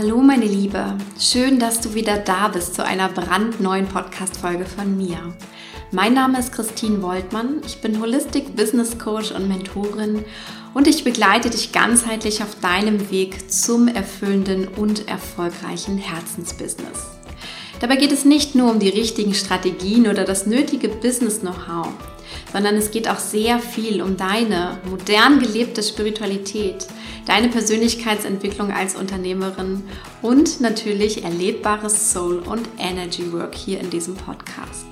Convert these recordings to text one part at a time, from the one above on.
Hallo meine Liebe, schön, dass du wieder da bist zu einer brandneuen Podcast-Folge von mir. Mein Name ist Christine Woltmann, ich bin Holistic Business Coach und Mentorin und ich begleite dich ganzheitlich auf deinem Weg zum erfüllenden und erfolgreichen Herzensbusiness. Dabei geht es nicht nur um die richtigen Strategien oder das nötige Business-Know-how, sondern es geht auch sehr viel um deine modern gelebte Spiritualität, deine Persönlichkeitsentwicklung als Unternehmerin und natürlich erlebbares Soul- und Energy Work hier in diesem Podcast.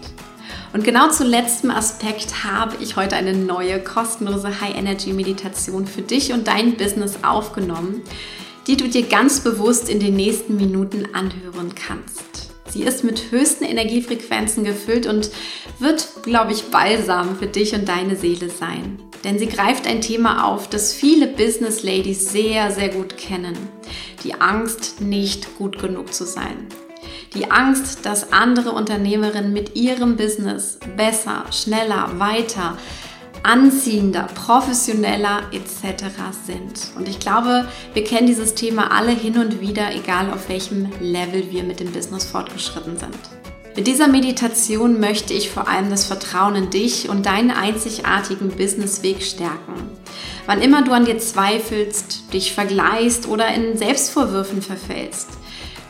Und genau zu letztem Aspekt habe ich heute eine neue kostenlose High Energy Meditation für dich und dein Business aufgenommen, die du dir ganz bewusst in den nächsten Minuten anhören kannst. Sie ist mit höchsten Energiefrequenzen gefüllt und wird, glaube ich, balsam für dich und deine Seele sein. Denn sie greift ein Thema auf, das viele Business Ladies sehr, sehr gut kennen. Die Angst, nicht gut genug zu sein. Die Angst, dass andere Unternehmerinnen mit ihrem Business besser, schneller, weiter, anziehender, professioneller etc. sind. Und ich glaube, wir kennen dieses Thema alle hin und wieder, egal auf welchem Level wir mit dem Business fortgeschritten sind. Mit dieser Meditation möchte ich vor allem das Vertrauen in dich und deinen einzigartigen Businessweg stärken. Wann immer du an dir zweifelst, dich vergleichst oder in Selbstvorwürfen verfällst,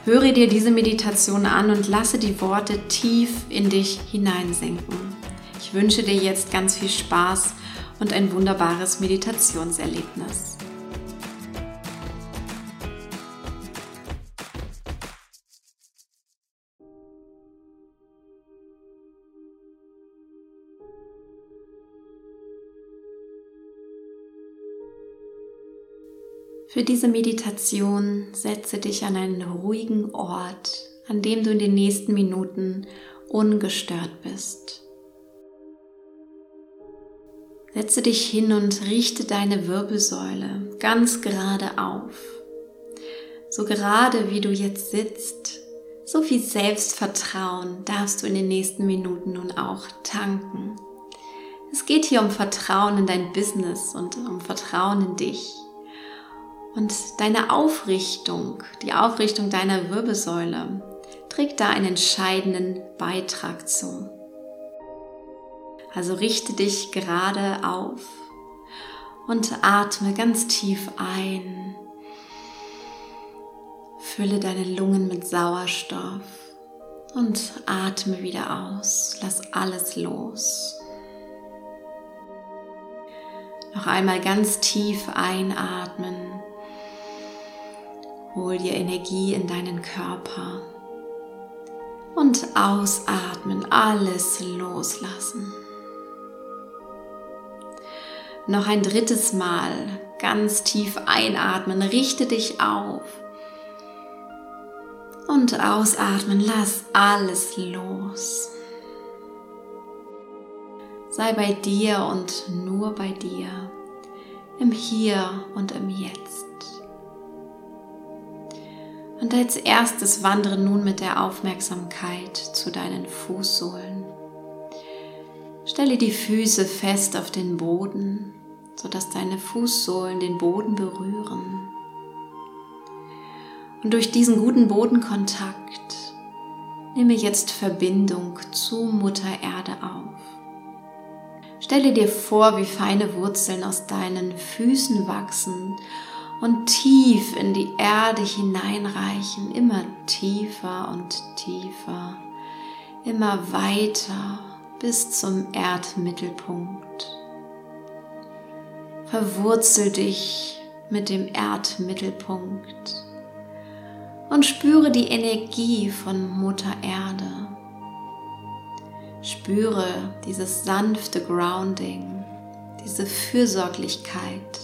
höre dir diese Meditation an und lasse die Worte tief in dich hineinsinken. Ich wünsche dir jetzt ganz viel Spaß und ein wunderbares Meditationserlebnis. Für diese Meditation setze dich an einen ruhigen Ort, an dem du in den nächsten Minuten ungestört bist. Setze dich hin und richte deine Wirbelsäule ganz gerade auf. So gerade wie du jetzt sitzt, so viel Selbstvertrauen darfst du in den nächsten Minuten nun auch tanken. Es geht hier um Vertrauen in dein Business und um Vertrauen in dich. Und deine Aufrichtung, die Aufrichtung deiner Wirbelsäule, trägt da einen entscheidenden Beitrag zu. Also richte dich gerade auf und atme ganz tief ein. Fülle deine Lungen mit Sauerstoff und atme wieder aus. Lass alles los. Noch einmal ganz tief einatmen. Hol dir Energie in deinen Körper. Und ausatmen, alles loslassen. Noch ein drittes Mal ganz tief einatmen, richte dich auf. Und ausatmen, lass alles los. Sei bei dir und nur bei dir, im Hier und im Jetzt. Und als erstes wandere nun mit der Aufmerksamkeit zu deinen Fußsohlen. Stelle die Füße fest auf den Boden, sodass deine Fußsohlen den Boden berühren. Und durch diesen guten Bodenkontakt nehme jetzt Verbindung zu Mutter Erde auf. Stelle dir vor, wie feine Wurzeln aus deinen Füßen wachsen und tief in die Erde hineinreichen, immer tiefer und tiefer, immer weiter bis zum Erdmittelpunkt. Verwurzel dich mit dem Erdmittelpunkt und spüre die Energie von Mutter Erde. Spüre dieses sanfte Grounding, diese Fürsorglichkeit,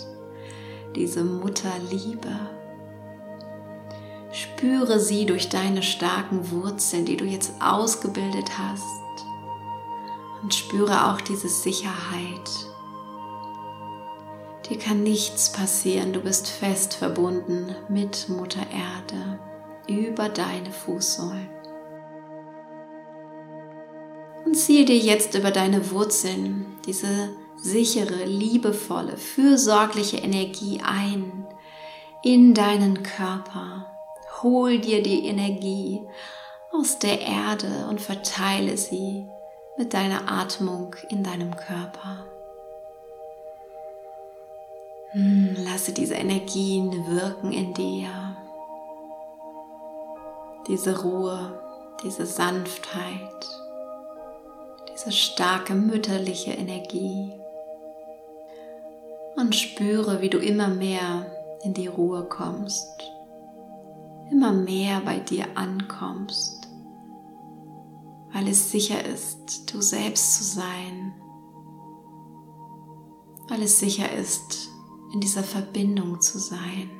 diese Mutterliebe. Spüre sie durch deine starken Wurzeln, die du jetzt ausgebildet hast und spüre auch diese Sicherheit. Dir kann nichts passieren, du bist fest verbunden mit Mutter Erde über deine Fußsohlen. Und ziehe dir jetzt über deine Wurzeln diese sichere, liebevolle, fürsorgliche Energie ein in deinen Körper, Hol dir die Energie aus der Erde und verteile sie mit deiner Atmung in deinem Körper. Hm, lasse diese Energien wirken in dir. Diese Ruhe, diese Sanftheit, diese starke mütterliche Energie. Und spüre, wie du immer mehr in die Ruhe kommst, immer mehr bei dir ankommst, weil es sicher ist, du selbst zu sein, weil es sicher ist, in dieser Verbindung zu sein.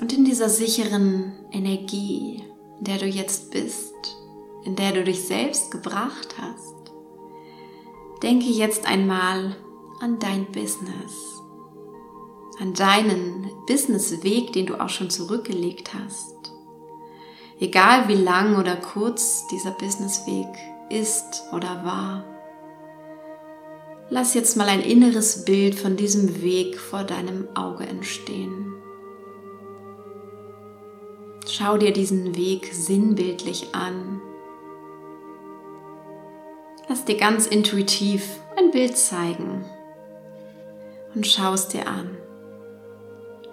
Und in dieser sicheren Energie, in der du jetzt bist, in der du dich selbst gebracht hast, denke jetzt einmal an dein Business, an deinen Businessweg, den du auch schon zurückgelegt hast. Egal wie lang oder kurz dieser Businessweg ist oder war. Lass jetzt mal ein inneres Bild von diesem Weg vor deinem Auge entstehen. Schau dir diesen Weg sinnbildlich an. Lass dir ganz intuitiv ein Bild zeigen und schau es dir an.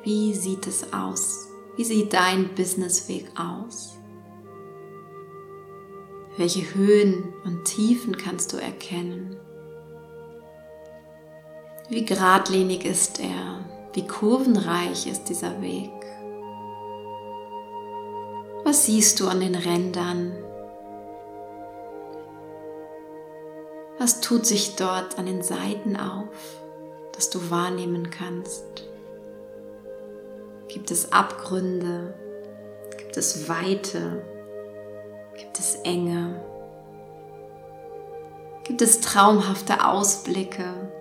Wie sieht es aus? Wie sieht dein Businessweg aus? Welche Höhen und Tiefen kannst du erkennen? Wie geradlinig ist er? Wie kurvenreich ist dieser Weg? Was siehst du an den Rändern? Was tut sich dort an den Seiten auf, das du wahrnehmen kannst? Gibt es Abgründe? Gibt es Weite? Gibt es Enge? Gibt es traumhafte Ausblicke?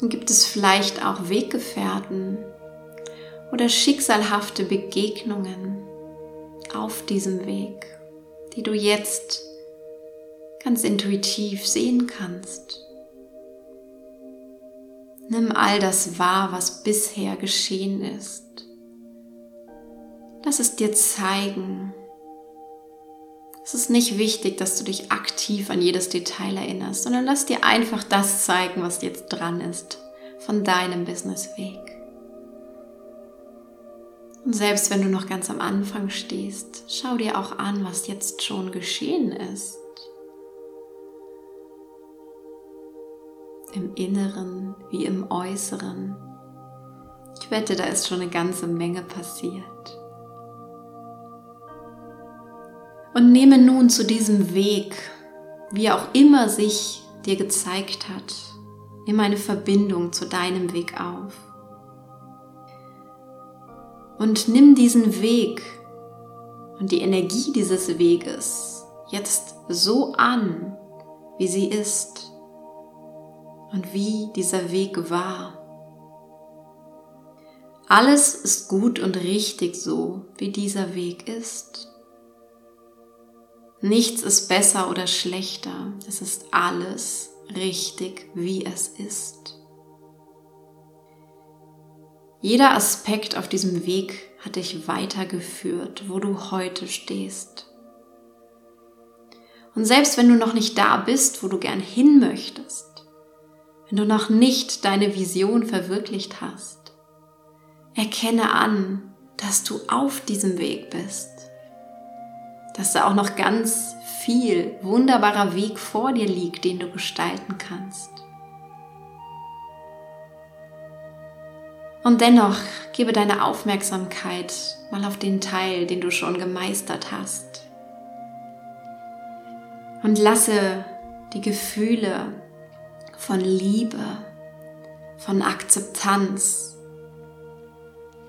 Und gibt es vielleicht auch Weggefährten oder schicksalhafte Begegnungen auf diesem Weg, die du jetzt ganz intuitiv sehen kannst. Nimm all das wahr, was bisher geschehen ist. Lass es dir zeigen, es ist nicht wichtig, dass du dich aktiv an jedes Detail erinnerst, sondern lass dir einfach das zeigen, was jetzt dran ist von deinem Businessweg. Und selbst wenn du noch ganz am Anfang stehst, schau dir auch an, was jetzt schon geschehen ist. Im Inneren wie im Äußeren. Ich wette, da ist schon eine ganze Menge passiert. Und nehme nun zu diesem Weg, wie er auch immer sich dir gezeigt hat, nimm eine Verbindung zu deinem Weg auf. Und nimm diesen Weg und die Energie dieses Weges jetzt so an, wie sie ist und wie dieser Weg war. Alles ist gut und richtig so, wie dieser Weg ist. Nichts ist besser oder schlechter. Es ist alles richtig, wie es ist. Jeder Aspekt auf diesem Weg hat dich weitergeführt, wo du heute stehst. Und selbst wenn du noch nicht da bist, wo du gern hin möchtest, wenn du noch nicht deine Vision verwirklicht hast, erkenne an, dass du auf diesem Weg bist dass da auch noch ganz viel wunderbarer Weg vor dir liegt, den du gestalten kannst. Und dennoch gebe deine Aufmerksamkeit mal auf den Teil, den du schon gemeistert hast. Und lasse die Gefühle von Liebe, von Akzeptanz,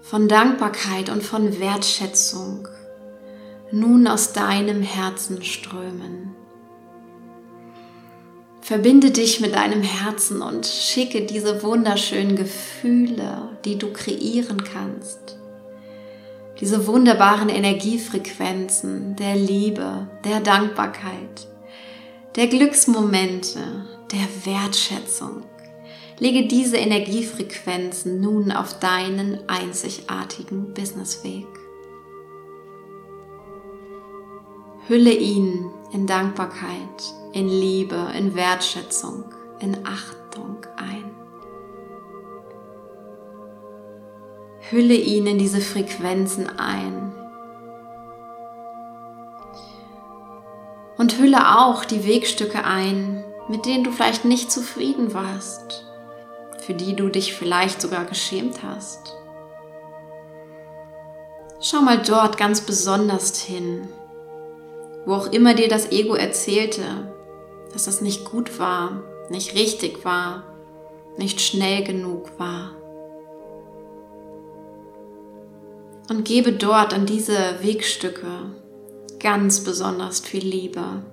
von Dankbarkeit und von Wertschätzung nun aus deinem Herzen strömen. Verbinde dich mit deinem Herzen und schicke diese wunderschönen Gefühle, die du kreieren kannst. Diese wunderbaren Energiefrequenzen der Liebe, der Dankbarkeit, der Glücksmomente, der Wertschätzung lege diese Energiefrequenzen nun auf deinen einzigartigen Businessweg. Hülle ihn in Dankbarkeit, in Liebe, in Wertschätzung, in Achtung ein. Hülle ihn in diese Frequenzen ein. Und hülle auch die Wegstücke ein, mit denen du vielleicht nicht zufrieden warst, für die du dich vielleicht sogar geschämt hast. Schau mal dort ganz besonders hin wo auch immer dir das Ego erzählte, dass das nicht gut war, nicht richtig war, nicht schnell genug war. Und gebe dort an diese Wegstücke ganz besonders viel Liebe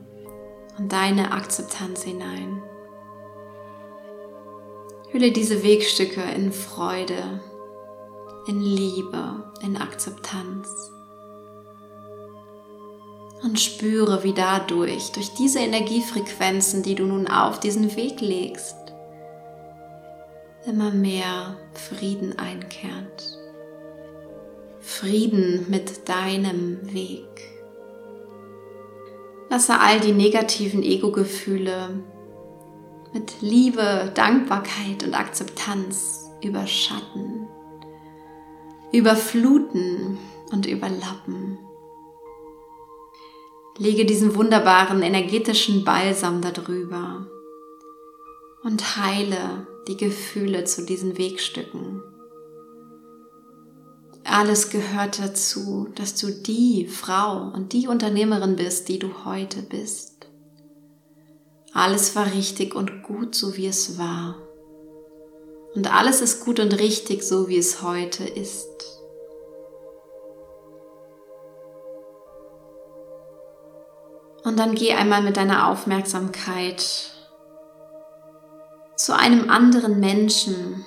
und deine Akzeptanz hinein. Hülle diese Wegstücke in Freude, in Liebe, in Akzeptanz und spüre, wie dadurch, durch diese Energiefrequenzen, die du nun auf diesen Weg legst, immer mehr Frieden einkehrt. Frieden mit deinem Weg. Lasse all die negativen Ego-Gefühle mit Liebe, Dankbarkeit und Akzeptanz überschatten, überfluten und überlappen. Lege diesen wunderbaren energetischen Balsam darüber und heile die Gefühle zu diesen Wegstücken. Alles gehört dazu, dass du die Frau und die Unternehmerin bist, die du heute bist. Alles war richtig und gut, so wie es war. Und alles ist gut und richtig, so wie es heute ist. Und dann geh einmal mit deiner Aufmerksamkeit zu einem anderen Menschen,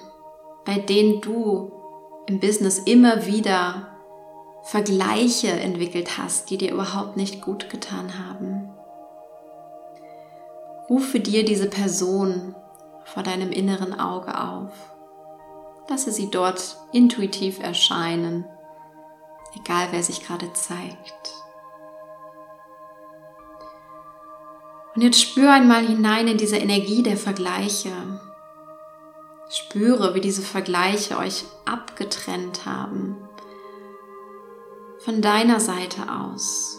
bei dem du im Business immer wieder Vergleiche entwickelt hast, die dir überhaupt nicht gut getan haben. Rufe dir diese Person vor deinem inneren Auge auf. Lasse sie dort intuitiv erscheinen, egal wer sich gerade zeigt. Und jetzt spür einmal hinein in diese Energie der Vergleiche. Spüre, wie diese Vergleiche euch abgetrennt haben. Von deiner Seite aus.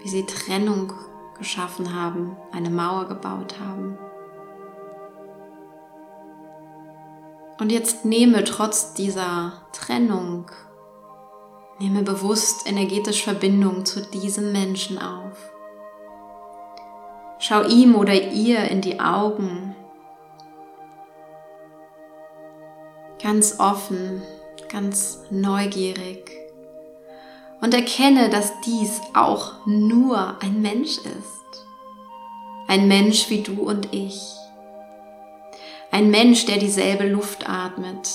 Wie sie Trennung geschaffen haben, eine Mauer gebaut haben. Und jetzt nehme trotz dieser Trennung, nehme bewusst energetisch Verbindung zu diesem Menschen auf. Schau ihm oder ihr in die Augen. Ganz offen, ganz neugierig. Und erkenne, dass dies auch nur ein Mensch ist. Ein Mensch wie du und ich. Ein Mensch, der dieselbe Luft atmet,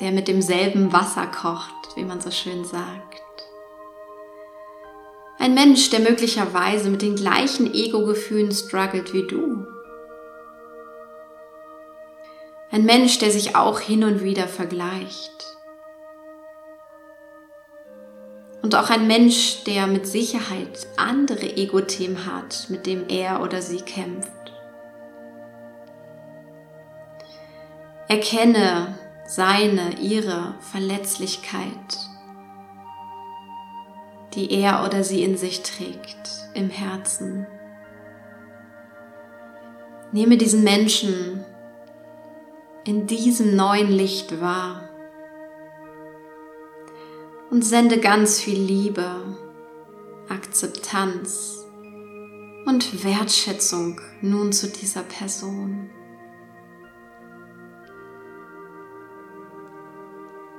der mit demselben Wasser kocht, wie man so schön sagt. Ein Mensch, der möglicherweise mit den gleichen Ego-Gefühlen struggelt wie du. Ein Mensch, der sich auch hin und wieder vergleicht. Und auch ein Mensch, der mit Sicherheit andere Ego-Themen hat, mit dem er oder sie kämpft. Erkenne seine, ihre Verletzlichkeit die er oder sie in sich trägt, im Herzen. Nehme diesen Menschen in diesem neuen Licht wahr und sende ganz viel Liebe, Akzeptanz und Wertschätzung nun zu dieser Person.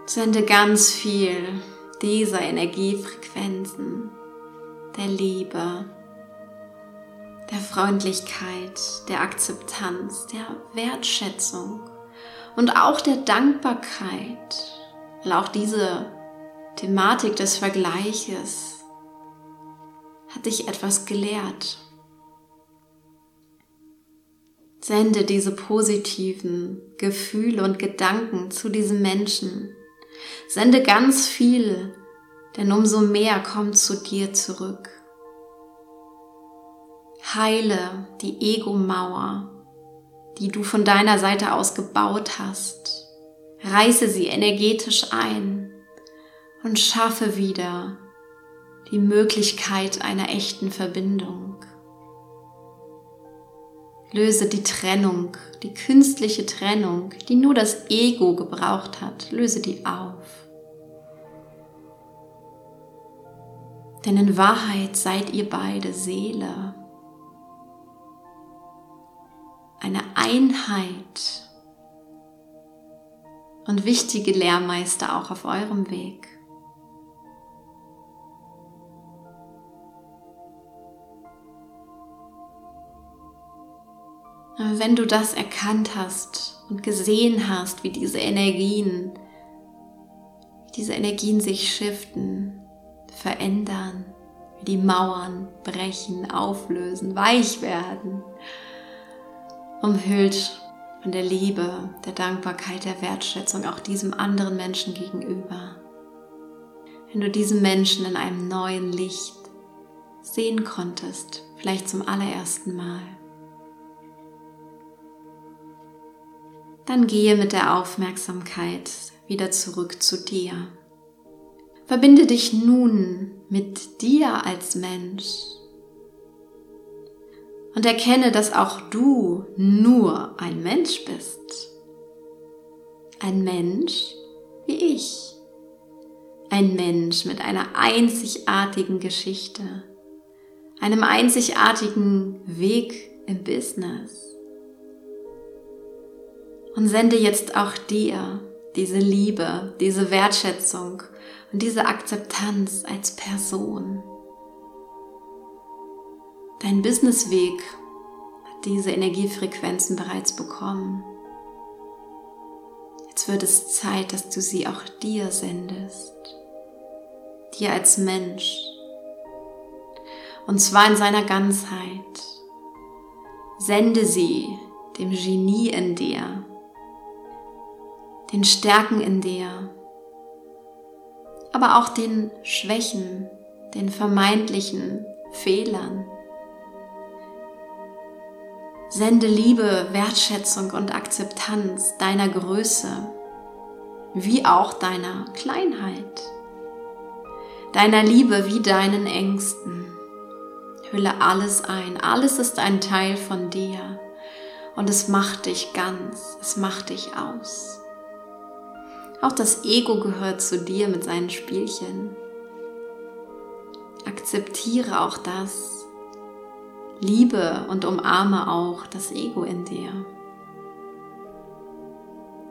Sende ganz viel dieser Energiefrequenzen der Liebe, der Freundlichkeit, der Akzeptanz, der Wertschätzung und auch der Dankbarkeit, weil auch diese Thematik des Vergleiches hat dich etwas gelehrt. Sende diese positiven Gefühle und Gedanken zu diesem Menschen. Sende ganz viel, denn umso mehr kommt zu dir zurück. Heile die Ego-Mauer, die du von deiner Seite aus gebaut hast. Reiße sie energetisch ein und schaffe wieder die Möglichkeit einer echten Verbindung. Löse die Trennung, die künstliche Trennung, die nur das Ego gebraucht hat, löse die auf. Denn in Wahrheit seid ihr beide Seele. Eine Einheit und wichtige Lehrmeister auch auf eurem Weg. wenn du das erkannt hast und gesehen hast, wie diese Energien, diese Energien sich shiften, verändern, wie die Mauern brechen, auflösen, weich werden, umhüllt von der Liebe, der Dankbarkeit, der Wertschätzung auch diesem anderen Menschen gegenüber. Wenn du diesen Menschen in einem neuen Licht sehen konntest, vielleicht zum allerersten Mal. dann gehe mit der Aufmerksamkeit wieder zurück zu dir. Verbinde dich nun mit dir als Mensch und erkenne, dass auch du nur ein Mensch bist. Ein Mensch wie ich. Ein Mensch mit einer einzigartigen Geschichte, einem einzigartigen Weg im Business und sende jetzt auch dir diese Liebe, diese Wertschätzung und diese Akzeptanz als Person. Dein Businessweg hat diese Energiefrequenzen bereits bekommen. Jetzt wird es Zeit, dass du sie auch dir sendest. Dir als Mensch. Und zwar in seiner Ganzheit. Sende sie dem Genie in dir, den Stärken in dir, aber auch den Schwächen, den vermeintlichen Fehlern. Sende Liebe, Wertschätzung und Akzeptanz deiner Größe, wie auch deiner Kleinheit, deiner Liebe wie deinen Ängsten. Hülle alles ein, alles ist ein Teil von dir und es macht dich ganz, es macht dich aus. Auch das Ego gehört zu dir mit seinen Spielchen. Akzeptiere auch das. Liebe und umarme auch das Ego in dir.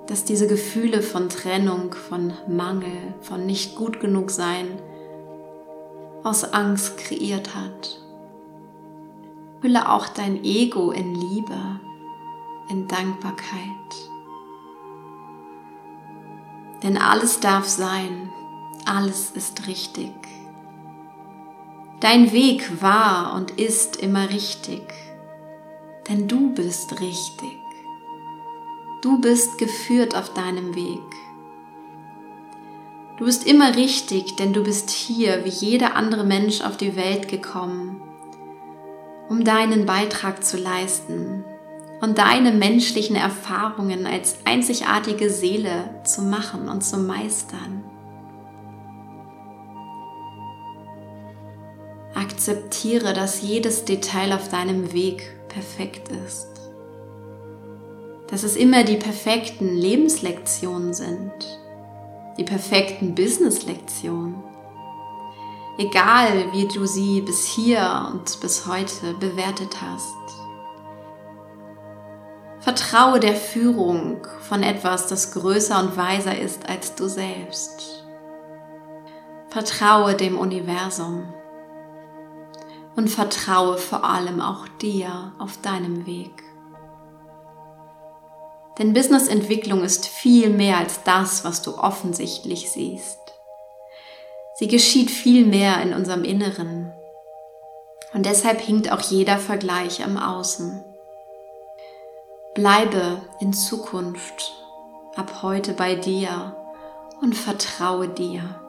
Dass diese Gefühle von Trennung, von Mangel, von nicht gut genug sein aus Angst kreiert hat. Hülle auch dein Ego in Liebe, in Dankbarkeit. Denn alles darf sein, alles ist richtig. Dein Weg war und ist immer richtig, denn du bist richtig. Du bist geführt auf deinem Weg. Du bist immer richtig, denn du bist hier wie jeder andere Mensch auf die Welt gekommen, um deinen Beitrag zu leisten, und deine menschlichen Erfahrungen als einzigartige Seele zu machen und zu meistern. Akzeptiere, dass jedes Detail auf deinem Weg perfekt ist. Dass es immer die perfekten Lebenslektionen sind, die perfekten Businesslektionen. Egal, wie du sie bis hier und bis heute bewertet hast. Vertraue der Führung von etwas, das größer und weiser ist als du selbst. Vertraue dem Universum und vertraue vor allem auch dir auf deinem Weg. Denn Businessentwicklung ist viel mehr als das, was du offensichtlich siehst. Sie geschieht viel mehr in unserem Inneren. Und deshalb hinkt auch jeder Vergleich am Außen. Bleibe in Zukunft ab heute bei dir und vertraue dir.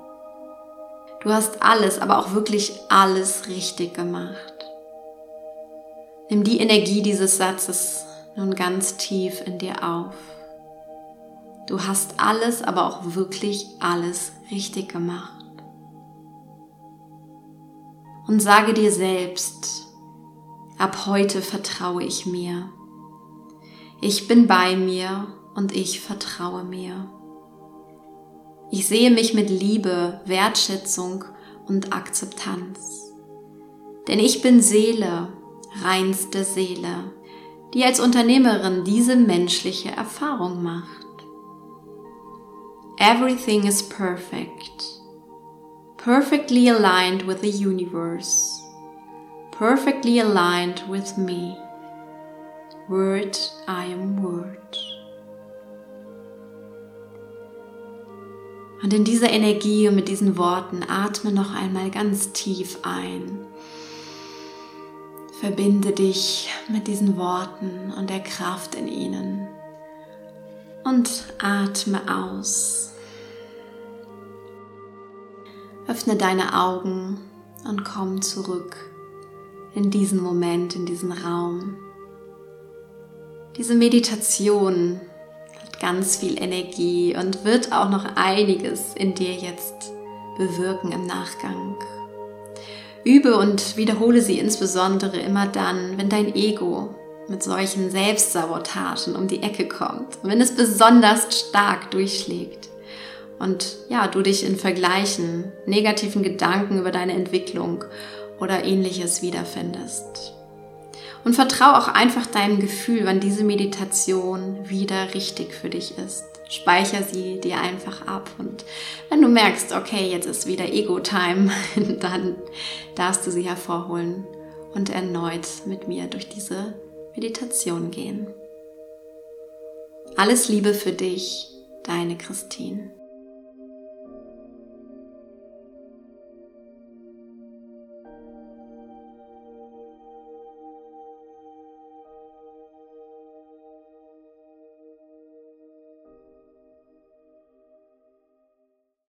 Du hast alles, aber auch wirklich alles richtig gemacht. Nimm die Energie dieses Satzes nun ganz tief in dir auf. Du hast alles, aber auch wirklich alles richtig gemacht. Und sage dir selbst, ab heute vertraue ich mir. Ich bin bei mir und ich vertraue mir. Ich sehe mich mit Liebe, Wertschätzung und Akzeptanz. Denn ich bin Seele, reinste Seele, die als Unternehmerin diese menschliche Erfahrung macht. Everything is perfect, perfectly aligned with the universe, perfectly aligned with me. Word, I am Word. Und in dieser Energie und mit diesen Worten atme noch einmal ganz tief ein. Verbinde dich mit diesen Worten und der Kraft in ihnen. Und atme aus. Öffne deine Augen und komm zurück in diesen Moment, in diesen Raum. Diese Meditation ganz viel Energie und wird auch noch einiges in dir jetzt bewirken im Nachgang. Übe und wiederhole sie insbesondere immer dann, wenn dein Ego mit solchen Selbstsabotagen um die Ecke kommt, wenn es besonders stark durchschlägt und ja, du dich in Vergleichen, negativen Gedanken über deine Entwicklung oder ähnliches wiederfindest. Und vertraue auch einfach deinem Gefühl, wann diese Meditation wieder richtig für dich ist. Speicher sie dir einfach ab. Und wenn du merkst, okay, jetzt ist wieder Ego-Time, dann darfst du sie hervorholen und erneut mit mir durch diese Meditation gehen. Alles Liebe für dich, deine Christine.